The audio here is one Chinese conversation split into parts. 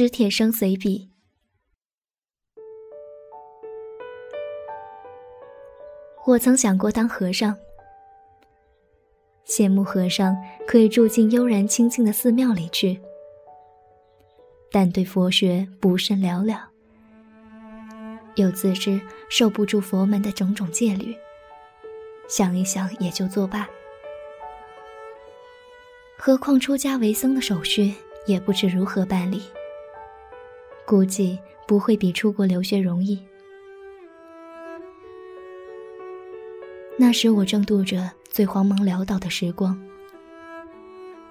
史铁生随笔。我曾想过当和尚，羡慕和尚可以住进悠然清静的寺庙里去，但对佛学不甚了了，又自知受不住佛门的种种戒律，想一想也就作罢。何况出家为僧的手续也不知如何办理，估计不会比出国留学容易。那时我正度着最慌忙潦倒的时光，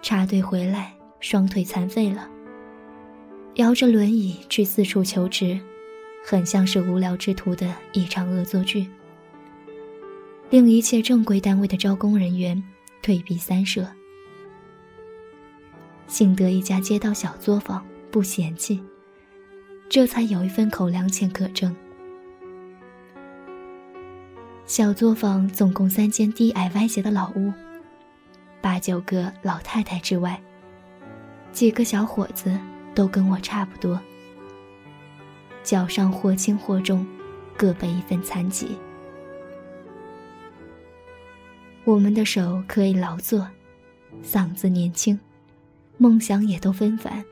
插队回来，双腿残废了，摇着轮椅去四处求职，很像是无聊之徒的一场恶作剧，令一切正规单位的招工人员退避三舍。幸得一家街道小作坊不嫌弃，这才有一份口粮钱可挣。小作坊总共三间低矮歪斜的老屋，八九个老太太之外，几个小伙子都跟我差不多，脚上或轻或重，各背一份残疾。我们的手可以劳作，嗓子年轻。梦想也都纷繁，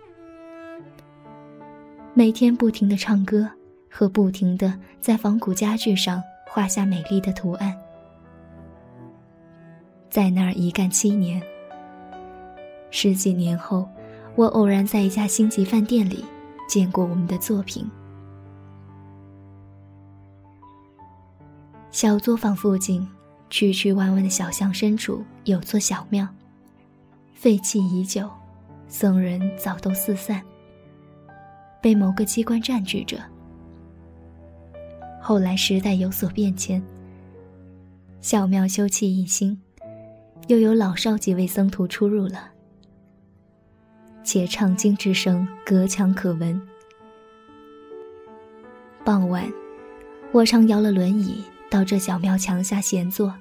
每天不停的唱歌，和不停的在仿古家具上画下美丽的图案。在那儿一干七年，十几年后，我偶然在一家星级饭店里见过我们的作品。小作坊附近，曲曲弯弯的小巷深处有座小庙，废弃已久。僧人早都四散，被某个机关占据着。后来时代有所变迁，小庙修葺一新，又有老少几位僧徒出入了。且唱经之声隔墙可闻。傍晚，我常摇了轮椅到这小庙墙下闲坐，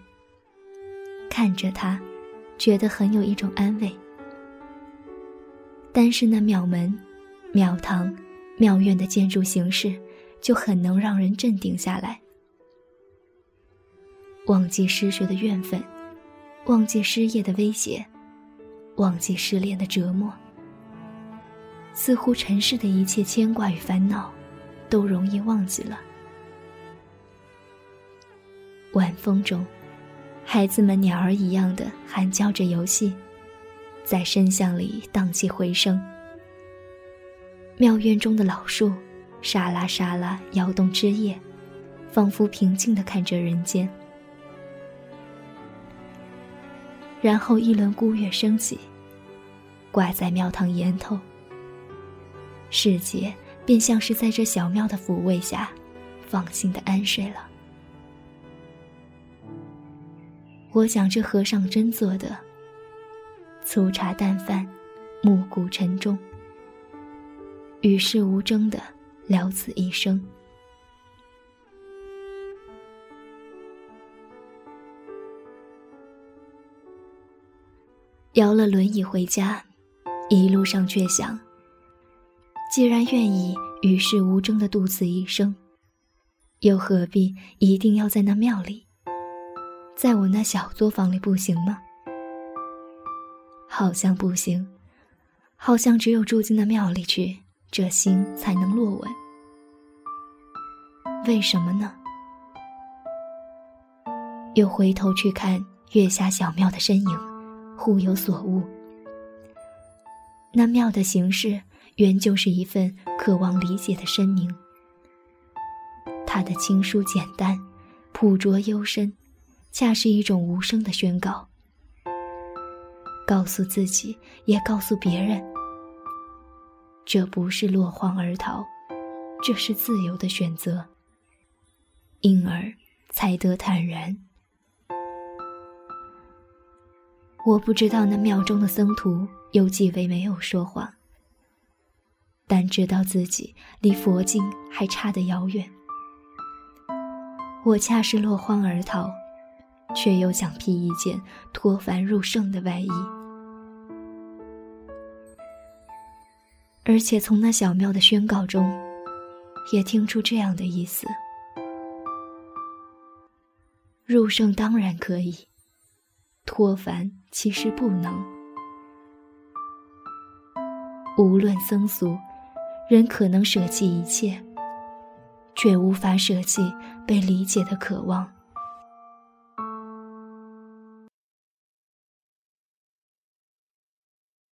看着他，觉得很有一种安慰。但是那庙门、庙堂、庙院的建筑形式，就很能让人镇定下来，忘记失学的怨愤，忘记失业的威胁，忘记失恋的折磨。似乎尘世的一切牵挂与烦恼，都容易忘记了。晚风中，孩子们鸟儿一样的喊叫着游戏。在深巷里荡起回声。庙院中的老树，沙拉沙拉摇动枝叶，仿佛平静地看着人间。然后一轮孤月升起，挂在庙堂檐头。世界便像是在这小庙的抚慰下，放心的安睡了。我想这和尚真做的。粗茶淡饭，暮鼓晨钟，与世无争的了此一生。摇了轮椅回家，一路上却想：既然愿意与世无争的度此一生，又何必一定要在那庙里，在我那小作坊里不行吗？好像不行，好像只有住进那庙里去，这心才能落稳。为什么呢？又回头去看月下小庙的身影，忽有所悟。那庙的形式，原就是一份渴望理解的声明。它的清疏简单，朴拙幽深，恰是一种无声的宣告。告诉自己，也告诉别人，这不是落荒而逃，这是自由的选择。因而才得坦然。我不知道那庙中的僧徒有几位没有说谎，但知道自己离佛境还差得遥远。我恰是落荒而逃。却又想披一件脱凡入圣的外衣，而且从那小庙的宣告中，也听出这样的意思：入圣当然可以，脱凡其实不能。无论僧俗，人可能舍弃一切，却无法舍弃被理解的渴望